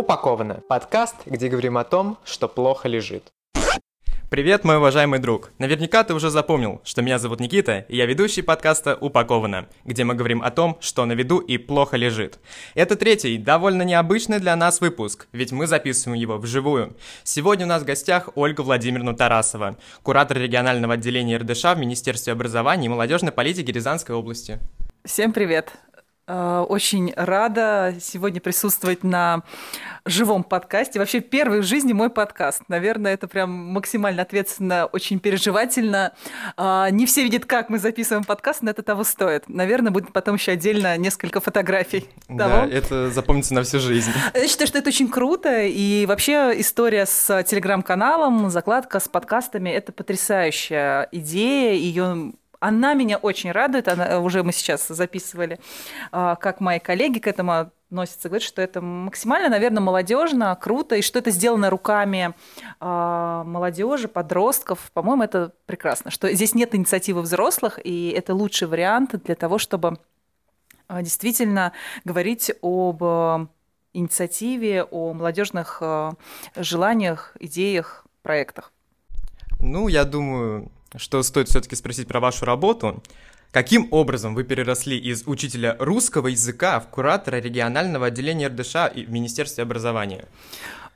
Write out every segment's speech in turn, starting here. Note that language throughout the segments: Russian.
Упаковано. Подкаст, где говорим о том, что плохо лежит. Привет, мой уважаемый друг. Наверняка ты уже запомнил, что меня зовут Никита, и я ведущий подкаста «Упаковано», где мы говорим о том, что на виду и плохо лежит. Это третий, довольно необычный для нас выпуск, ведь мы записываем его вживую. Сегодня у нас в гостях Ольга Владимировна Тарасова, куратор регионального отделения РДШ в Министерстве образования и молодежной политики Рязанской области. Всем привет! Э, очень рада сегодня присутствовать на живом подкасте. Вообще первый в жизни мой подкаст. Наверное, это прям максимально ответственно, очень переживательно. Э, не все видят, как мы записываем подкаст, но это того стоит. Наверное, будет потом еще отдельно несколько фотографий. Да, того. это запомнится на всю жизнь. Я считаю, что это очень круто. И вообще история с телеграм-каналом, закладка с подкастами – это потрясающая идея. Ее она меня очень радует, она, э, уже мы сейчас записывали, а, как мои коллеги к этому относятся, говорят, что это максимально, наверное, молодежно, круто, и что это сделано руками а, молодежи, подростков. По-моему, это прекрасно, что здесь нет инициативы взрослых, и это лучший вариант для того, чтобы а, действительно говорить об инициативе, о молодежных желаниях, идеях, проектах. Ну, я думаю, что стоит все-таки спросить про вашу работу. Каким образом вы переросли из учителя русского языка в куратора регионального отделения РДШ в Министерстве образования?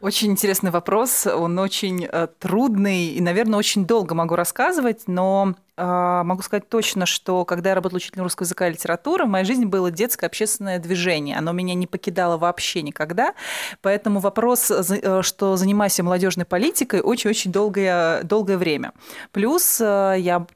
Очень интересный вопрос, он очень э, трудный и, наверное, очень долго могу рассказывать, но могу сказать точно, что когда я работала учителем русского языка и литературы, в моей жизни было детское общественное движение. Оно меня не покидало вообще никогда. Поэтому вопрос, э, что занимаюсь молодежной политикой, очень-очень долгое, долгое время. Плюс э, я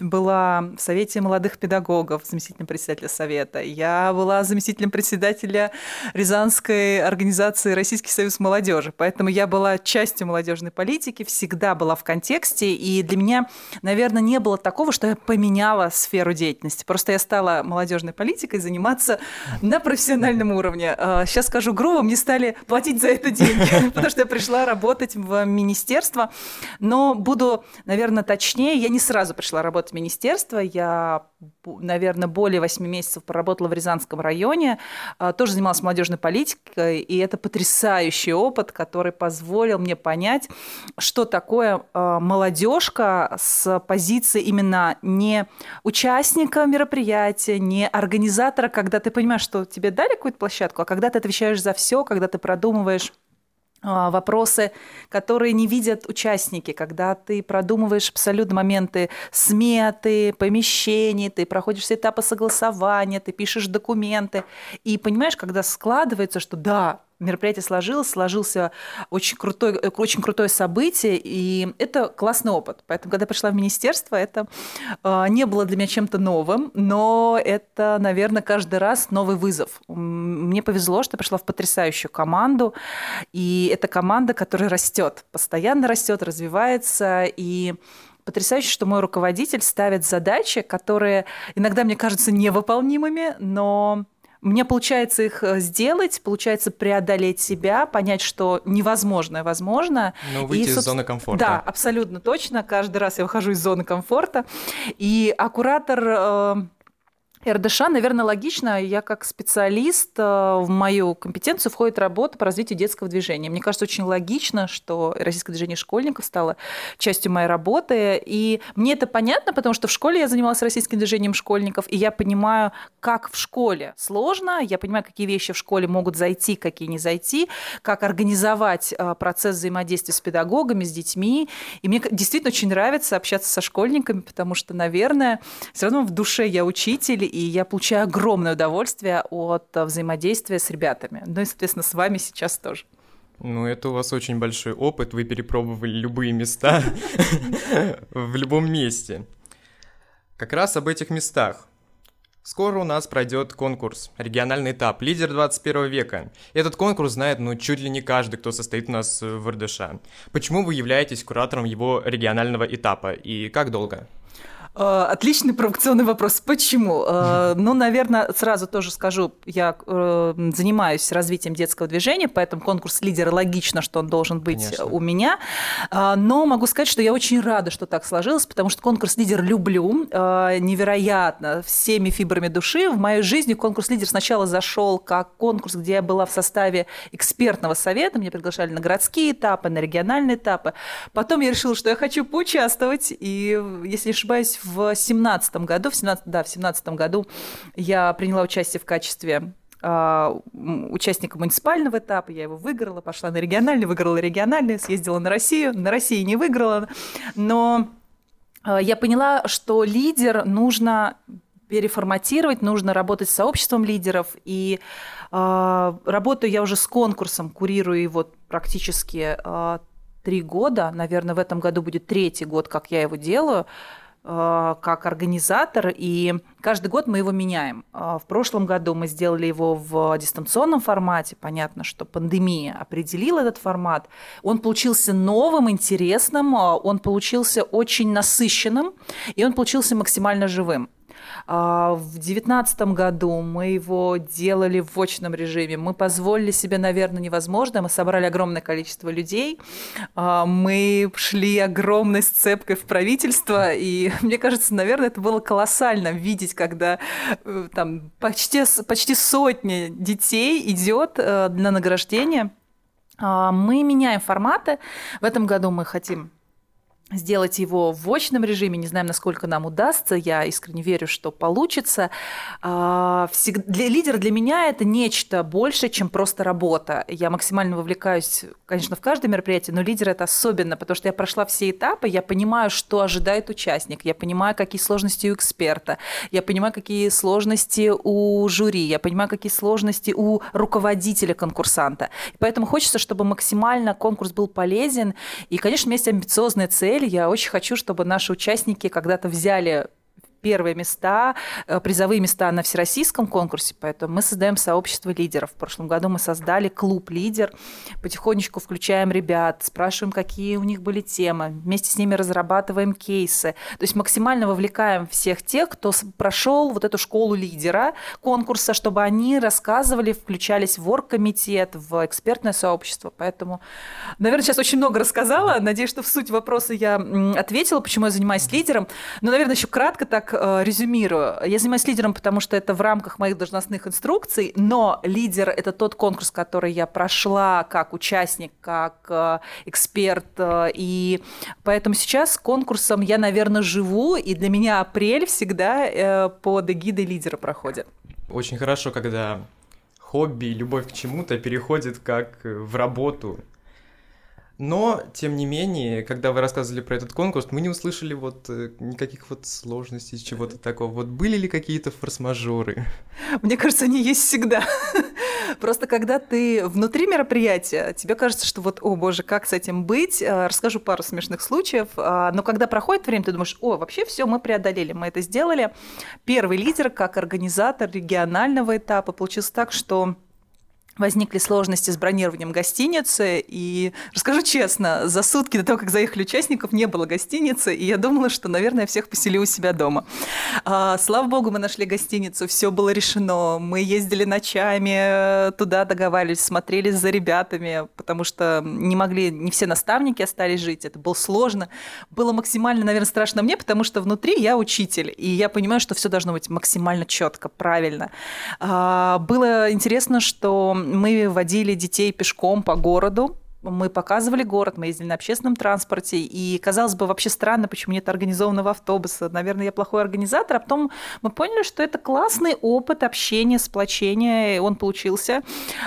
была в Совете молодых педагогов, заместителем председателя Совета. Я была заместителем председателя Рязанской организации Российский союз молодежи. Поэтому я была частью молодежной политики, всегда была в контексте. И для меня, наверное, не было такого, что я поменяла сферу деятельности. Просто я стала молодежной политикой заниматься на профессиональном уровне. Сейчас а, скажу грубо, мне стали платить за это деньги, потому что я пришла работать в министерство. Но буду, наверное, точнее, я не сразу пришла работать в министерство, я, наверное, более 8 месяцев проработала в Рязанском районе, а, тоже занималась молодежной политикой, и это потрясающий опыт, который позволил мне понять, что такое а, молодежка с позиции именно не участника мероприятия, не организатора, когда ты понимаешь, что тебе дали какую-то площадку, а когда ты отвечаешь за все, когда ты продумываешь вопросы, которые не видят участники, когда ты продумываешь абсолютно моменты сметы, помещений, ты проходишь все этапы согласования, ты пишешь документы, и понимаешь, когда складывается, что да, мероприятие сложилось, сложился очень, крутой, э, очень крутое событие, и это классный опыт. Поэтому, когда я пришла в министерство, это э, не было для меня чем-то новым, но это, наверное, каждый раз новый вызов. Мне повезло, что я пришла в потрясающую команду, и это команда, которая растет, постоянно растет, развивается, и потрясающе, что мой руководитель ставит задачи, которые иногда мне кажутся невыполнимыми, но мне получается их э, сделать, получается преодолеть себя, понять, что невозможное возможно. Ну, выйти и, из зоны комфорта. Да, абсолютно точно. Каждый раз я выхожу из зоны комфорта. И аккуратор э, РДШ, наверное, логично. Я как специалист, э, в мою компетенцию входит работа по развитию детского движения. Мне кажется, очень логично, что российское движение школьников стало частью моей работы. И мне это понятно, потому что в школе я занималась российским движением школьников, и я понимаю, как в школе сложно, я понимаю, какие вещи в школе могут зайти, какие не зайти, как организовать э, процесс взаимодействия с педагогами, с детьми. И мне действительно очень нравится общаться со школьниками, потому что, наверное, все равно в душе я учитель, и я получаю огромное удовольствие от э, взаимодействия с ребятами. Ну и, соответственно, с вами сейчас тоже. Ну, это у вас очень большой опыт, вы перепробовали любые места в любом месте. Как раз об этих местах. Скоро у нас пройдет конкурс, региональный этап, лидер 21 века. Этот конкурс знает, ну, чуть ли не каждый, кто состоит у нас в РДШ. Почему вы являетесь куратором его регионального этапа и как долго? Э, отличный провокационный вопрос. Почему? Э, ну, наверное, сразу тоже скажу, я э, занимаюсь развитием детского движения, поэтому конкурс лидера логично, что он должен быть Конечно. у меня. Но могу сказать, что я очень рада, что так сложилось, потому что конкурс лидер люблю невероятно всеми фибрами души. В мою жизнь конкурс лидер сначала зашел как конкурс, где я была в составе экспертного совета, меня приглашали на городские этапы, на региональные этапы. Потом я решила, что я хочу поучаствовать, и, если не ошибаюсь, в семнадцатом году, в 17, да, в семнадцатом году я приняла участие в качестве а, участника муниципального этапа, я его выиграла, пошла на региональный, выиграла региональный, съездила на Россию, на России не выиграла, но а, я поняла, что лидер нужно переформатировать, нужно работать с сообществом лидеров. И э, работаю я уже с конкурсом, курирую его практически три года. Наверное, в этом году будет третий год, как я его делаю. Э, как организатор, и каждый год мы его меняем. Э, в прошлом году мы сделали его в дистанционном формате. Понятно, что пандемия определила этот формат. Он получился новым, интересным, э, он получился очень насыщенным, и он получился максимально живым. А, в девятнадцатом году мы его делали в очном режиме. Мы позволили себе, наверное, невозможно. Мы собрали огромное количество людей. А, мы шли огромной сцепкой в правительство. И мне кажется, наверное, это было колоссально видеть, когда э, там почти, почти сотни детей идет э, на награждение. А, мы меняем форматы. В этом году мы хотим сделать его в очном режиме. Не знаем, насколько нам удастся. Я искренне верю, что получится. А, для лидера для меня это нечто больше, чем просто работа. Я максимально вовлекаюсь, конечно, в каждое мероприятие, но лидер это особенно, потому что я прошла все этапы, я понимаю, что ожидает участник, я понимаю, какие сложности у эксперта, я понимаю, какие сложности у жюри, я понимаю, какие сложности у руководителя конкурсанта. И поэтому хочется, чтобы максимально конкурс был полезен. И, конечно, у меня есть амбициозная цель цель. Я очень хочу, чтобы наши участники когда-то взяли первые места, э, призовые места на всероссийском конкурсе, поэтому мы создаем сообщество лидеров. В прошлом году мы создали клуб «Лидер», потихонечку включаем ребят, спрашиваем, какие у них были темы, вместе с ними разрабатываем кейсы. То есть максимально вовлекаем всех тех, кто прошел вот эту школу лидера конкурса, чтобы они рассказывали, включались в оргкомитет, в экспертное сообщество. Поэтому, наверное, сейчас очень много рассказала. Надеюсь, что в суть вопроса я ответила, почему я занимаюсь лидером. Но, наверное, еще кратко так э, резюмирую. Я занимаюсь лидером, потому что это в рамках моих должностных инструкций, но лидер – это тот конкурс, который я прошла как участник, как э, эксперт. Э, и поэтому сейчас конкурсом я, наверное, живу, и для меня апрель всегда под эгидой лидера проходит. Очень хорошо, когда хобби, любовь к чему-то переходит как в работу, но, тем не менее, когда вы рассказывали про этот конкурс, мы не услышали вот э, никаких вот сложностей, чего-то такого. Вот были ли какие-то форс-мажоры? Мне кажется, они есть всегда. Просто когда ты внутри мероприятия, тебе кажется, что вот, о боже, как с этим быть? Э, расскажу пару смешных случаев. Но когда проходит время, ты думаешь, о, вообще все мы преодолели, мы это сделали. Первый лидер, как организатор регионального этапа, получился так, что возникли сложности с бронированием гостиницы. И расскажу честно, за сутки до того, как заехали участников, не было гостиницы, и я думала, что, наверное, всех поселю у себя дома. А, слава богу, мы нашли гостиницу, все было решено. Мы ездили ночами туда, договаривались, смотрели за ребятами, потому что не могли, не все наставники остались жить, это было сложно. Было максимально, наверное, страшно мне, потому что внутри я учитель, и я понимаю, что все должно быть максимально четко, правильно. А, было интересно, что мы водили детей пешком по городу, мы показывали город, мы ездили на общественном транспорте, и казалось бы, вообще странно, почему нет организованного автобуса. Наверное, я плохой организатор, а потом мы поняли, что это классный опыт общения, сплочения, и он получился.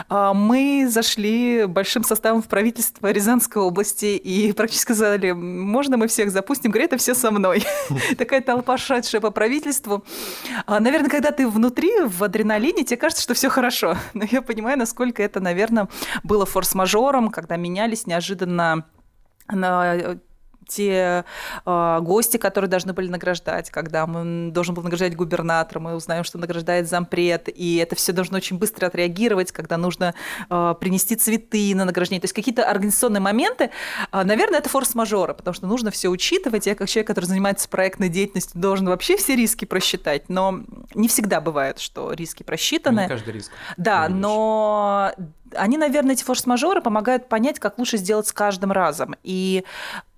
А, мы зашли большим составом в правительство Рязанской области и практически сказали, можно мы всех запустим? Говорят, это все со мной. Такая толпа, шедшая по правительству. А, наверное, когда ты внутри, в адреналине, тебе кажется, что все хорошо. Но я понимаю, насколько это, наверное, было форс-мажором, когда менялись неожиданно на те э, гости, которые должны были награждать, когда мы должен был награждать губернатора, мы узнаем, что награждает зампред, и это все должно очень быстро отреагировать, когда нужно э, принести цветы на награждение. То есть какие-то организационные моменты, э, наверное, это форс-мажоры, потому что нужно все учитывать. Я как человек, который занимается проектной деятельностью, должен вообще все риски просчитать, но не всегда бывает, что риски просчитаны. Не каждый риск. Да, но они, наверное, эти форс-мажоры помогают понять, как лучше сделать с каждым разом. И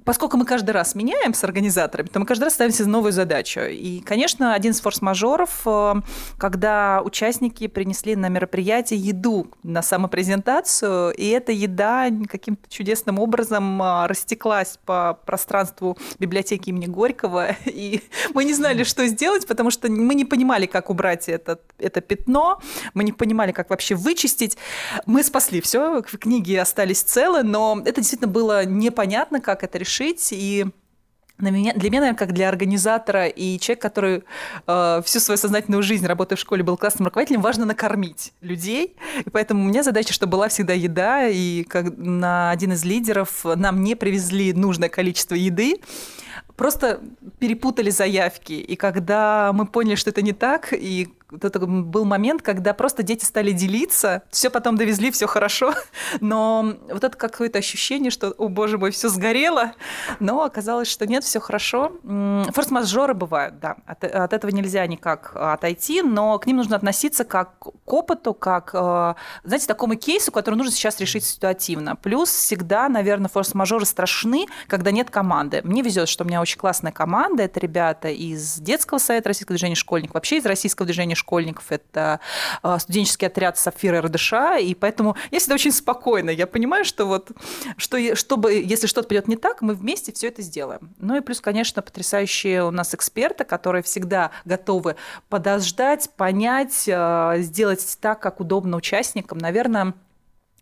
поскольку мы каждый раз меняем с организаторами, то мы каждый раз ставим себе новую задачу. И, конечно, один из форс-мажоров, э, когда участники принесли на мероприятие еду на самопрезентацию, и эта еда каким-то чудесным образом э, растеклась по пространству библиотеки имени Горького, и мы не знали, что сделать, потому что мы не понимали, как убрать это, это пятно, мы не понимали, как вообще вычистить. Мы спасли все, книги остались целы, но это действительно было непонятно, как это решить решить. И на меня, для меня, наверное, как для организатора и человека, который э, всю свою сознательную жизнь, работая в школе, был классным руководителем, важно накормить людей. И поэтому у меня задача, чтобы была всегда еда. И как на один из лидеров нам не привезли нужное количество еды просто перепутали заявки. И когда мы поняли, что это не так, и это был момент, когда просто дети стали делиться, все потом довезли, все хорошо, но вот это какое-то ощущение, что, о боже мой, все сгорело, но оказалось, что нет, все хорошо. Форс-мажоры бывают, да, от, от этого нельзя никак отойти, но к ним нужно относиться как к опыту, как, э, знаете, такому кейсу, который нужно сейчас решить ситуативно. Плюс всегда, наверное, форс-мажоры страшны, когда нет команды. Мне везет, что у меня очень классная команда, это ребята из детского совета российского движения школьников, вообще из российского движения школьников, это а, студенческий отряд Сафира РДШ, и поэтому я всегда очень спокойна. Я понимаю, что вот, что, чтобы, если что-то пойдет не так, мы вместе все это сделаем. Ну и плюс, конечно, потрясающие у нас эксперты, которые всегда готовы подождать, понять, а, сделать так, как удобно участникам. Наверное,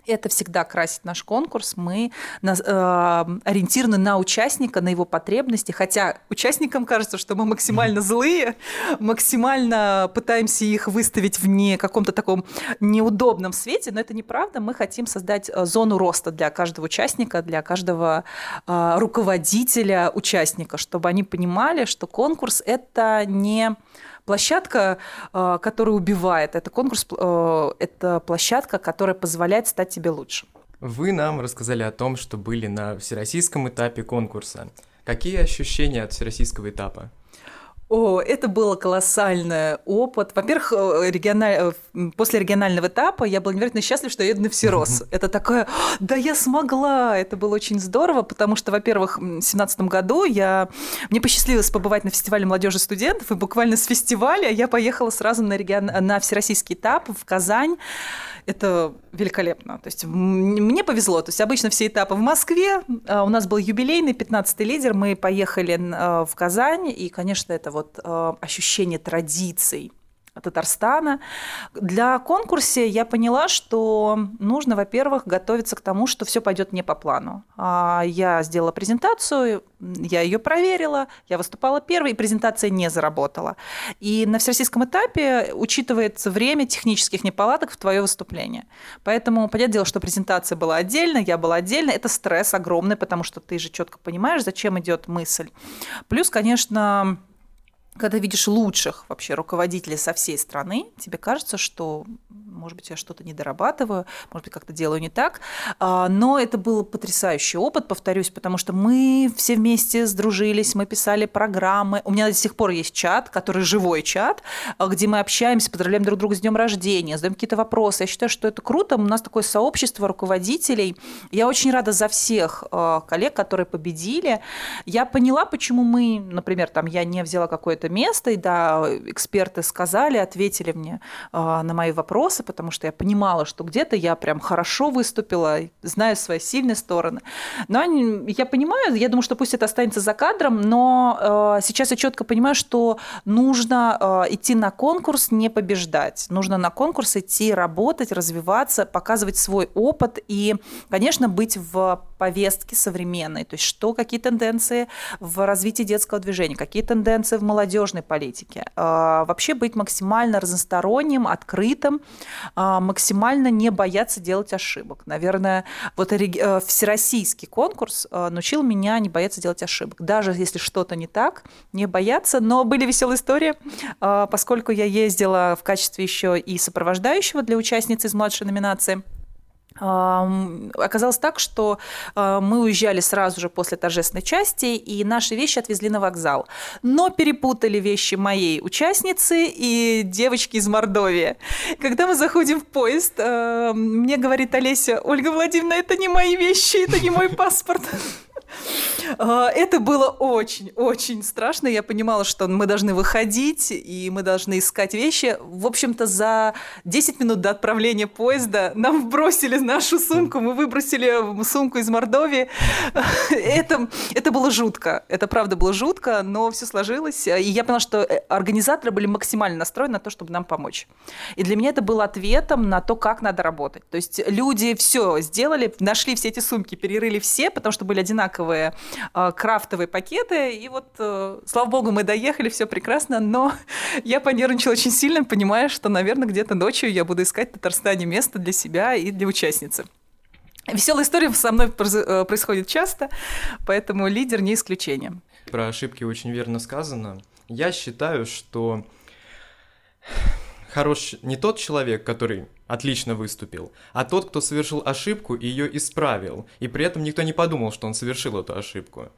это всегда красит наш конкурс. Мы на, э, ориентированы на участника, на его потребности. Хотя участникам кажется, что мы максимально злые, максимально пытаемся их выставить в не каком-то таком неудобном свете, но это неправда. Мы хотим создать э, зону роста для каждого участника, для каждого э, руководителя участника, чтобы они понимали, что конкурс это не площадка, э, которая убивает. Это конкурс, э, это площадка, которая позволяет стать тебе лучше. Вы нам рассказали о том, что были на всероссийском этапе конкурса. Какие ощущения от всероссийского этапа? О, это был колоссальный опыт. Во-первых, э, региональ... Э, после регионального этапа я была невероятно счастлива, что я еду на Всерос. Это такое, да я смогла! Это было очень здорово, потому что, во-первых, в 2017 году я... мне посчастливилось побывать на фестивале молодежи студентов, и буквально с фестиваля я поехала сразу на, регион... на всероссийский этап в Казань это великолепно. То есть мне повезло. То есть обычно все этапы в Москве. А, у нас был юбилейный 15-й лидер. Мы поехали а, в Казань. И, конечно, это вот а, ощущение традиций Татарстана. Для конкурса я поняла, что нужно, во-первых, готовиться к тому, что все пойдет не по плану. А, я сделала презентацию, я ее проверила, я выступала первой, и презентация не заработала. И на всероссийском этапе учитывается время технических неполадок в твое выступление. Поэтому, понятное дело, что презентация была отдельно, я была отдельно. Это стресс огромный, потому что ты же четко понимаешь, зачем идет мысль. Плюс, конечно, когда видишь лучших вообще руководителей со всей страны, тебе кажется, что, может быть, я что-то не дорабатываю, может быть, как-то делаю не так. А, но это был потрясающий опыт, повторюсь, потому что мы все вместе сдружились, мы писали программы. У меня до сих пор есть чат, который живой чат, а, где мы общаемся, поздравляем друг друга с днем рождения, задаем какие-то вопросы. Я считаю, что это круто. У нас такое сообщество руководителей. Я очень рада за всех а, коллег, которые победили. Я поняла, почему мы, например, там я не взяла какое-то место, и да, эксперты сказали, ответили мне на мои вопросы, потому что я понимала, что где-то я прям хорошо выступила, знаю свои сильные стороны. Но я понимаю, я думаю, что пусть это останется за кадром, но э, сейчас я четко понимаю, что нужно э, идти на конкурс, не побеждать. Нужно на конкурс идти, работать, развиваться, показывать свой опыт и, конечно, быть в повестке современной. То есть что, какие тенденции в развитии детского движения, какие тенденции в молодежной политики. А, вообще быть максимально разносторонним, открытым, максимально не бояться делать ошибок. Наверное, вот э, всероссийский конкурс а, научил меня не бояться делать ошибок. Даже если что-то не так, не бояться. Но были веселые истории, а, поскольку я ездила в качестве еще и сопровождающего для участницы из младшей номинации – Оказалось так, что а, мы уезжали сразу же после торжественной части, и наши вещи отвезли на вокзал. Но перепутали вещи моей участницы и девочки из Мордовии. Когда мы заходим в поезд, а, мне говорит Олеся, Ольга Владимировна, это не мои вещи, это не мой паспорт. А, это было очень-очень страшно. Я понимала, что мы должны выходить, и мы должны искать вещи. В общем-то, за 10 минут до отправления поезда нам бросили нашу сумку, мы выбросили сумку из Мордовии. Это, это было жутко. Это правда было жутко, но все сложилось. И я поняла, что э, организаторы были максимально настроены на то, чтобы нам помочь. И для меня это было ответом на то, как надо работать. То есть люди все сделали, нашли все эти сумки, перерыли все, потому что были одинаковые крафтовые пакеты. И вот, э, слава богу, мы доехали, все прекрасно, но я понервничала очень сильно, понимая, что, наверное, где-то ночью я буду искать в Татарстане место для себя и для участницы. Веселая история со мной э, происходит часто, поэтому лидер не исключение. Про ошибки очень верно сказано. Я считаю, что хорош не тот человек, который отлично выступил, а тот, кто совершил ошибку и ее исправил, и при этом никто не подумал, что он совершил эту ошибку.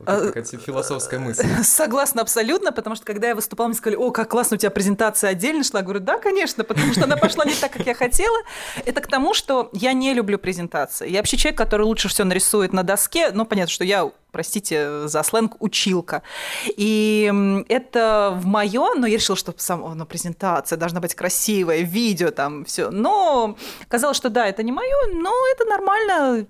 Вот а, какая-то философская мысль. Согласна абсолютно, потому что когда я выступала, мне сказали, о, как классно, у тебя презентация отдельно шла. Я говорю, да, конечно, потому что она пошла не так, как я хотела. Это к тому, что я не люблю презентации. Я вообще человек, который лучше все нарисует на доске, но понятно, что я простите за сленг, училка. И это в мое, но я решила, что сама ну, презентация должна быть красивая, видео там все. Но казалось, что да, это не мое, но это нормально.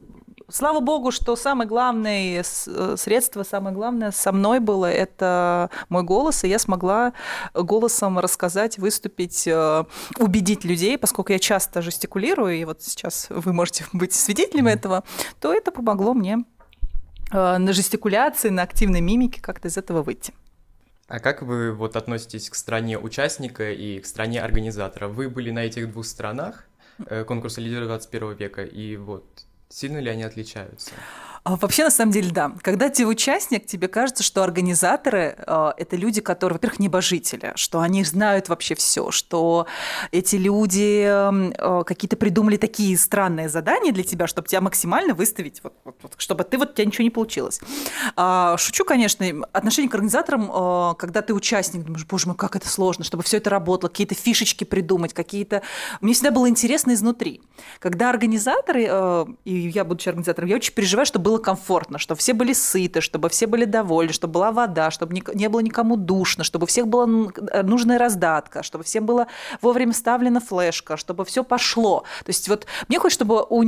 Слава богу, что самое главное средство, самое главное со мной было это мой голос, и я смогла голосом рассказать, выступить, э, убедить людей, поскольку я часто жестикулирую, и вот сейчас вы можете быть свидетелем этого, то это помогло мне на жестикуляции, на активной мимике как-то из этого выйти. А как вы вот относитесь к стране участника и к стране организатора? Вы были на этих двух сторонах э, конкурса лидера 21 века, и вот сильно ли они отличаются? А вообще, на самом деле, да. Когда ты участник, тебе кажется, что организаторы э, – это люди, которые, во-первых, небожители, что они знают вообще все, что эти люди э, какие-то придумали такие странные задания для тебя, чтобы тебя максимально выставить, вот, вот, вот, чтобы ты вот у тебя ничего не получилось. А, шучу, конечно. Отношение к организаторам, э, когда ты участник, думаешь, боже мой, как это сложно, чтобы все это работало, какие-то фишечки придумать, какие-то. Мне всегда было интересно изнутри. Когда организаторы, э, и я будучи организатором, я очень переживаю, чтобы было комфортно, чтобы все были сыты, чтобы все были довольны, чтобы была вода, чтобы не было никому душно, чтобы у всех была э, нужная раздатка, чтобы всем было вовремя ставлена флешка, чтобы все пошло. То есть вот мне хочется, чтобы у,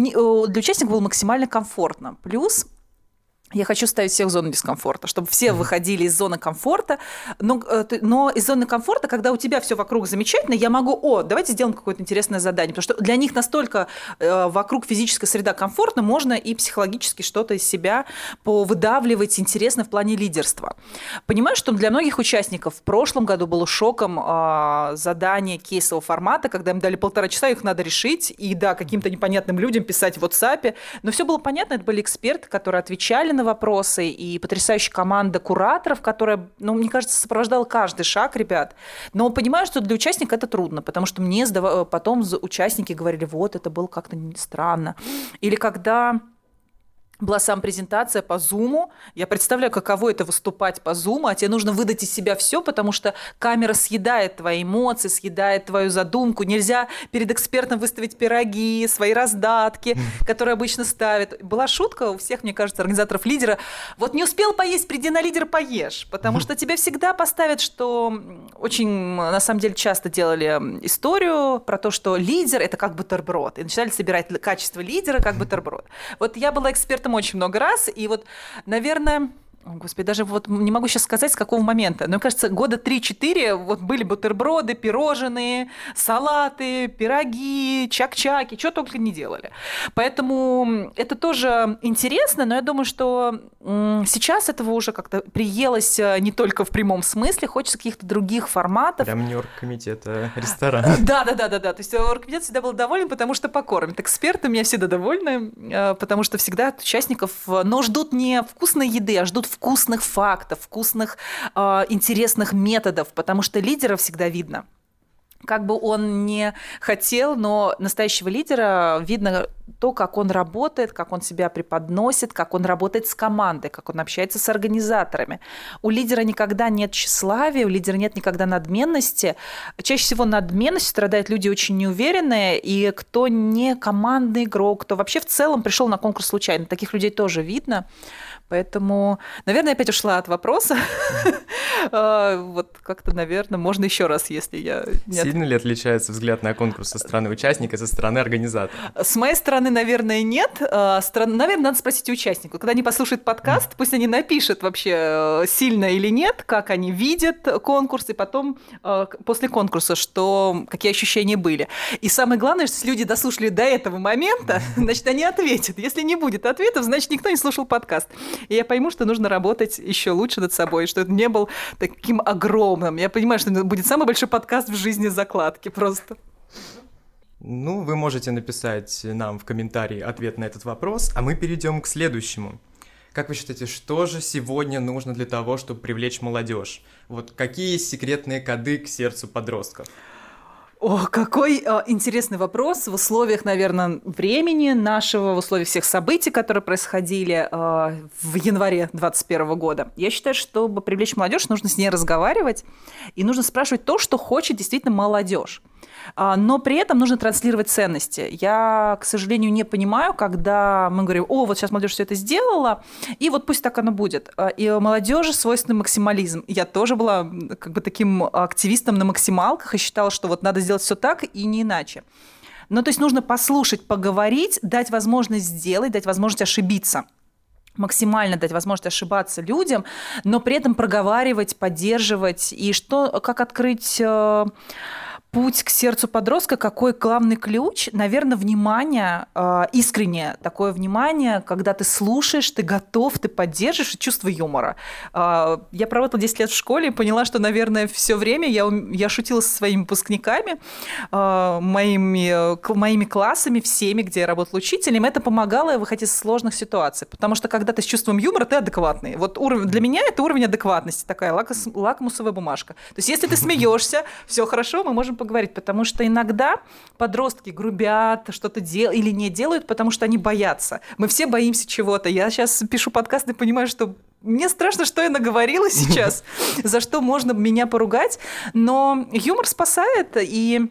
для участников было максимально комфортно. Плюс я хочу ставить всех в зону дискомфорта, чтобы все выходили из зоны комфорта. Но, э, но из зоны комфорта, когда у тебя все вокруг замечательно, я могу, о, давайте сделаем какое-то интересное задание. Потому что для них настолько э, вокруг физическая среда комфортна, можно и психологически что-то из себя повыдавливать интересно в плане лидерства. Понимаю, что для многих участников в прошлом году было шоком э, задание кейсового формата, когда им дали полтора часа, их надо решить, и да, каким-то непонятным людям писать в WhatsApp. Но все было понятно, это были эксперты, которые отвечали на вопросы, и потрясающая команда кураторов, которая, ну, мне кажется, сопровождала каждый шаг ребят. Но понимаю, что для участника это трудно, потому что мне потом участники говорили, вот, это было как-то странно. Или когда была сам презентация по Зуму. Я представляю, каково это выступать по Зуму, а тебе нужно выдать из себя все, потому что камера съедает твои эмоции, съедает твою задумку. Нельзя перед экспертом выставить пироги, свои раздатки, которые обычно ставят. Была шутка у всех, мне кажется, организаторов лидера. Вот не успел поесть, приди на лидер, поешь. Потому что тебя всегда поставят, что очень, на самом деле, часто делали историю про то, что лидер – это как бутерброд. И начинали собирать качество лидера как бутерброд. Вот я была экспертом очень много раз, и вот, наверное, Господи, даже вот не могу сейчас сказать, с какого момента. Но, мне кажется, года 3-4 вот были бутерброды, пирожные, салаты, пироги, чак-чаки, что только не делали. Поэтому это тоже интересно, но я думаю, что сейчас этого уже как-то приелось э, не только в прямом смысле, хочется каких-то других форматов. Прям не оргкомитета, ресторан. Да, да, да, да, да. То есть оргкомитет всегда был доволен, потому что покормит. Эксперты меня всегда довольны, э, потому что всегда от участников, э, но ждут не вкусной еды, а ждут вкусных фактов, вкусных, э, интересных методов, потому что лидера всегда видно как бы он не хотел, но настоящего лидера видно то, как он работает, как он себя преподносит, как он работает с командой, как он общается с организаторами. У лидера никогда нет тщеславия, у лидера нет никогда надменности. Чаще всего надменностью страдают люди очень неуверенные, и кто не командный игрок, кто вообще в целом пришел на конкурс случайно. Таких людей тоже видно. Поэтому, наверное, опять ушла от вопроса. А, вот как-то, наверное, можно еще раз, если я... Сильно ли отличается взгляд на конкурс со стороны участника и со стороны организатора? С моей стороны, наверное, нет. А, наверное, надо спросить участнику. Когда они послушают подкаст, пусть они напишут вообще, э, сильно или нет, как они видят конкурс, и потом э, после конкурса, что, какие ощущения были. И самое главное, что если люди дослушали до этого момента, значит, они ответят. Если не будет ответов, значит, никто не слушал подкаст. И я пойму, что нужно работать еще лучше над собой, что это не был таким огромным. Я понимаю, что это будет самый большой подкаст в жизни закладки просто. Ну, вы можете написать нам в комментарии ответ на этот вопрос, а мы перейдем к следующему. Как вы считаете, что же сегодня нужно для того, чтобы привлечь молодежь? Вот какие секретные коды к сердцу подростков? О, какой э, интересный вопрос в условиях, наверное, времени нашего, в условиях всех событий, которые происходили э, в январе 2021 года. Я считаю, чтобы привлечь молодежь, нужно с ней разговаривать и нужно спрашивать то, что хочет действительно молодежь. А, но при этом нужно транслировать ценности. Я, к сожалению, не понимаю, когда мы говорим, о, вот сейчас молодежь все это сделала, и вот пусть так оно будет. А, и молодежи свойственный максимализм. Я тоже была как бы таким активистом на максималках и считала, что вот надо сделать все так и не иначе. Ну, то есть нужно послушать, поговорить, дать возможность сделать, дать возможность ошибиться максимально дать возможность ошибаться людям, но при этом проговаривать, поддерживать и что, как открыть э, путь к сердцу подростка, какой главный ключ? Наверное, внимание, э, искреннее такое внимание, когда ты слушаешь, ты готов, ты поддерживаешь, чувство юмора. Э, я проработала 10 лет в школе и поняла, что, наверное, все время я, я шутила со своими выпускниками, э, моими, моими классами, всеми, где я работала учителем. Это помогало выходить из сложных ситуаций, потому что когда ты с чувством юмора, ты адекватный. Вот уровень, для меня это уровень адекватности, такая лакос, лакмусовая бумажка. То есть если ты смеешься, все хорошо, мы можем поговорить, потому что иногда подростки грубят, что-то делают или не делают, потому что они боятся. Мы все боимся чего-то. Я сейчас пишу подкаст и понимаю, что мне страшно, что я наговорила сейчас, за что можно меня поругать, но юмор спасает, и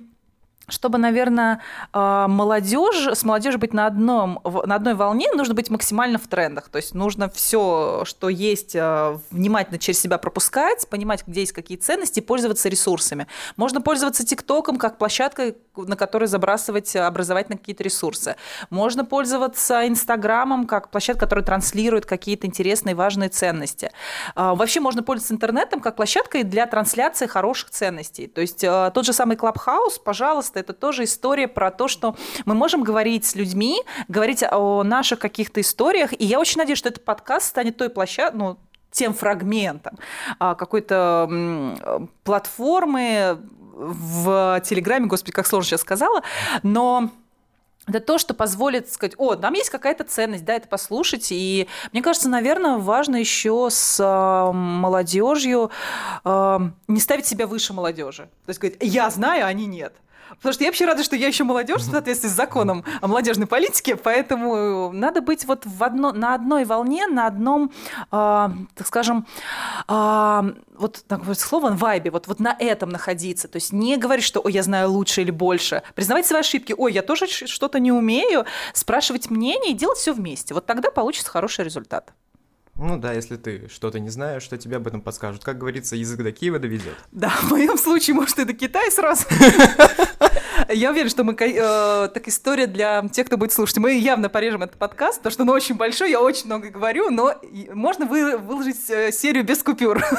чтобы, наверное, а, молодежь, с молодежью быть на, одном, на одной волне, нужно быть максимально в трендах. То есть нужно все, что есть, а, внимательно через себя пропускать, понимать, где есть какие ценности, пользоваться ресурсами. Можно пользоваться ТикТоком как площадкой, на которой забрасывать образовательные какие-то ресурсы. Можно пользоваться Инстаграмом как площадкой, которая транслирует какие-то интересные, важные ценности. А, вообще можно пользоваться интернетом как площадкой для трансляции хороших ценностей. То есть тот же самый Клабхаус, пожалуйста, это тоже история про то, что мы можем говорить с людьми, говорить о наших каких-то историях. И я очень надеюсь, что этот подкаст станет той площадкой, ну, тем фрагментом а, какой-то платформы в Телеграме, господи, как сложно сейчас сказала, но это то, что позволит сказать, о, там есть какая-то ценность, да, это послушать. И мне кажется, наверное, важно еще с э, молодежью э, не ставить себя выше молодежи. То есть говорить, я знаю, а они нет. Потому что я вообще рада, что я еще молодежь в соответствии с законом о молодежной политике, поэтому надо быть вот в одно, на одной волне, на одном, э, так скажем, э, вот такое слово вайбе, вот, вот на этом находиться. То есть не говорить, что «Ой, я знаю лучше или больше». Признавать свои ошибки. «Ой, я тоже что-то не умею». Спрашивать мнение и делать все вместе. Вот тогда получится хороший результат. Ну да, если ты что-то не знаешь, что тебе об этом подскажут. Как говорится, язык до Киева доведет. Да, в моем случае, может, и до Китая сразу. Я уверена, что мы... Э, так история для тех, кто будет слушать. Мы явно порежем этот подкаст, потому что он очень большой, я очень много говорю, но можно вы, выложить э, серию без купюр.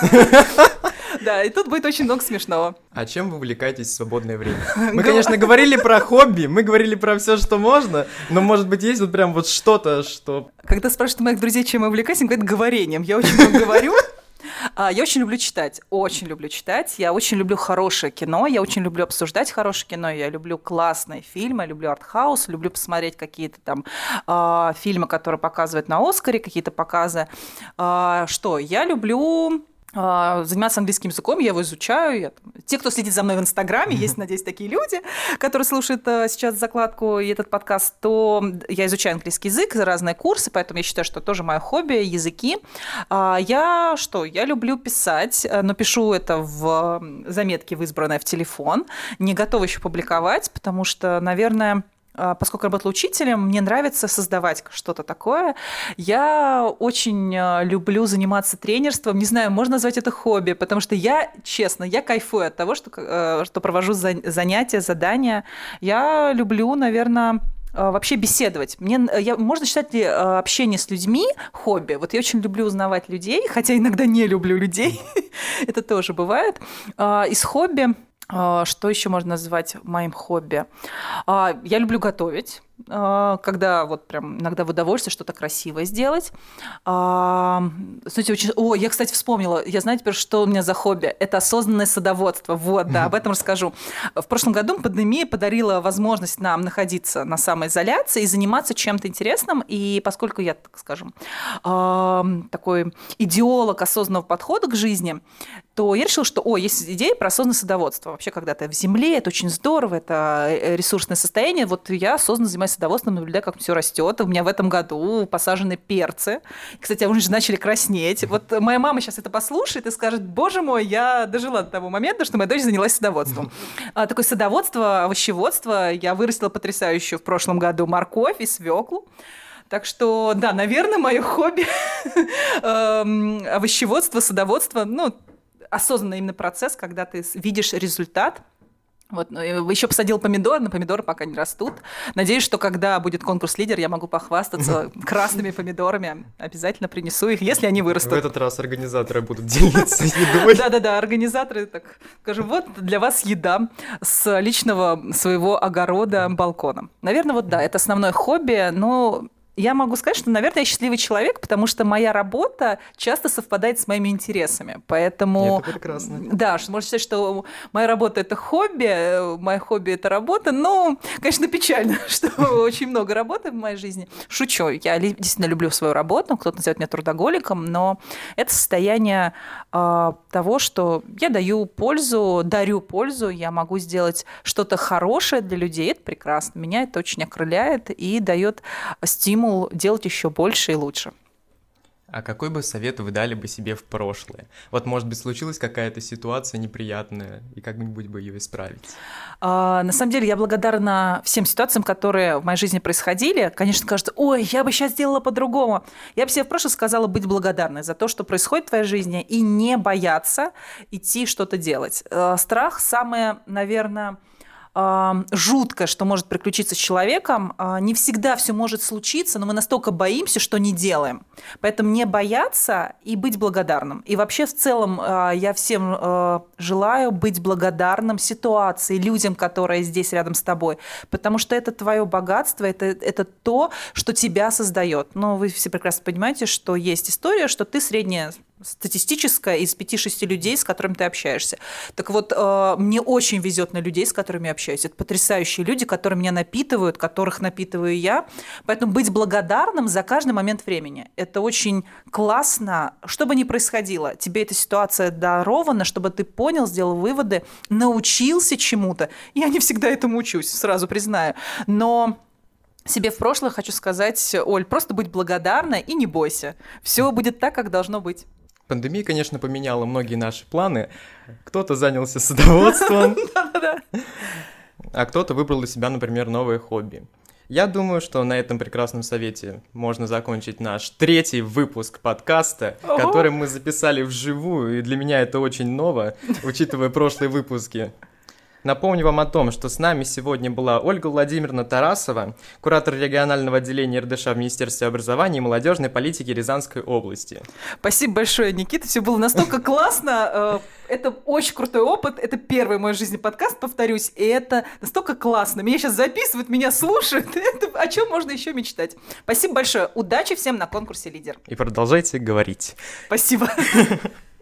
Да, и тут будет очень много смешного. А чем вы увлекаетесь в свободное время? Мы, конечно, говорили про хобби, мы говорили про все, что можно, но, может быть, есть вот прям вот что-то, что... Когда спрашивают моих друзей, чем я увлекаюсь, они говорят говорением. Я очень много говорю, я очень люблю читать, очень люблю читать. Я очень люблю хорошее кино, я очень люблю обсуждать хорошее кино, я люблю классные фильмы, люблю артхаус, люблю посмотреть какие-то там э, фильмы, которые показывают на Оскаре, какие-то показы. Э, что? Я люблю а, заниматься английским языком, я его изучаю. Я, те, кто следит за мной в Инстаграме, есть, надеюсь, такие люди, которые слушают а, сейчас закладку и этот подкаст, то я изучаю английский язык, разные курсы, поэтому я считаю, что тоже мое хобби – языки. А, я что? Я люблю писать, но пишу это в заметке, в избранное в телефон. Не готова еще публиковать, потому что, наверное, а, поскольку работала учителем, мне нравится создавать что-то такое. Я очень а, люблю заниматься тренерством. Не знаю, можно назвать это хобби, потому что я, честно, я кайфую от того, что, э, что провожу занятия, задания. Я люблю, наверное, а, вообще беседовать. Мне, я, можно считать ли общение с людьми хобби? Вот я очень люблю узнавать людей, хотя иногда не люблю людей. Это тоже бывает. Из хобби а, что еще можно назвать моим хобби? А, я люблю готовить. А, когда вот прям иногда в удовольствие что-то красивое сделать. Знаете, очень... О, я, кстати, вспомнила. Я знаю теперь, что у меня за хобби. Это осознанное садоводство. Вот, да, об этом расскажу. В прошлом году пандемия подарила возможность нам находиться на самоизоляции и заниматься чем-то интересным. И поскольку я, так скажем, такой идеолог осознанного подхода к жизни, то я решила, что, о, есть идея про осознанное садоводство. Вообще, когда ты в земле, это очень здорово, это э, ресурсное состояние. Вот я осознанно занимаюсь садоводством, наблюдаю, как все растет. У меня в этом году посажены перцы. Кстати, они уже начали краснеть. Вот моя мама сейчас это послушает и скажет, боже мой, я дожила до того момента, что моя дочь занялась садоводством. А, такое садоводство, овощеводство. Я вырастила потрясающую в прошлом году морковь и свеклу. Так что, да, наверное, мое хобби эм, овощеводство, садоводство, ну, осознанный именно процесс, когда ты видишь результат, вот, ну, еще посадил помидор, но помидоры пока не растут. Надеюсь, что когда будет конкурс лидер, я могу похвастаться красными помидорами. Обязательно принесу их, если они вырастут. В этот раз организаторы будут делиться едой. Да-да-да, организаторы так скажем, вот для вас еда с личного своего огорода, балкона. Наверное, вот да, это основное хобби, но я могу сказать, что, наверное, я счастливый человек, потому что моя работа часто совпадает с моими интересами. Поэтому... Это прекрасно. Да, что можно сказать, что моя работа – это хобби, мое хобби – это работа. Но, конечно, печально, что очень много работы в моей жизни. Шучу. Я действительно люблю свою работу. Кто-то называет меня трудоголиком, но это состояние э, того, что я даю пользу, дарю пользу, я могу сделать что-то хорошее для людей. Это прекрасно. Меня это очень окрыляет и дает стимул стимул делать еще больше и лучше. А какой бы совет вы дали бы себе в прошлое? Вот, может быть, случилась какая-то ситуация неприятная, и как-нибудь бы ее исправить? А, на самом деле, я благодарна всем ситуациям, которые в моей жизни происходили. Конечно, кажется, ой, я бы сейчас сделала по-другому. Я бы себе в прошлое сказала быть благодарной за то, что происходит в твоей жизни, и не бояться идти что-то делать. А, страх самое, наверное, жуткое, что может приключиться с человеком. А, не всегда все может случиться, но мы настолько боимся, что не делаем. Поэтому не бояться и быть благодарным. И вообще в целом а, я всем а, желаю быть благодарным ситуации, людям, которые здесь рядом с тобой, потому что это твое богатство, это, это то, что тебя создает. Но вы все прекрасно понимаете, что есть история, что ты средняя статистическая из 5-6 людей, с которыми ты общаешься. Так вот, э, мне очень везет на людей, с которыми я общаюсь. Это потрясающие люди, которые меня напитывают, которых напитываю я. Поэтому быть благодарным за каждый момент времени. Это очень классно. Что бы ни происходило, тебе эта ситуация дарована, чтобы ты понял, сделал выводы, научился чему-то. Я не всегда этому учусь, сразу признаю. Но себе в прошлое хочу сказать, Оль, просто будь благодарна и не бойся. Все будет так, как должно быть. Пандемия, конечно, поменяла многие наши планы. Кто-то занялся садоводством, а кто-то выбрал для себя, например, новое хобби. Я думаю, что на этом прекрасном совете можно закончить наш третий выпуск подкаста, Ого. который мы записали вживую, и для меня это очень ново, учитывая прошлые выпуски. Напомню вам о том, что с нами сегодня была Ольга Владимировна Тарасова, куратор регионального отделения РДШ в Министерстве образования и молодежной политики Рязанской области. Спасибо большое, Никита. Все было настолько классно. Э, это очень крутой опыт. Это первый в жизни подкаст, повторюсь. И это настолько классно. Меня сейчас записывают, меня слушают. Это, о чем можно еще мечтать? Спасибо большое. Удачи всем на конкурсе «Лидер». И продолжайте говорить. Спасибо.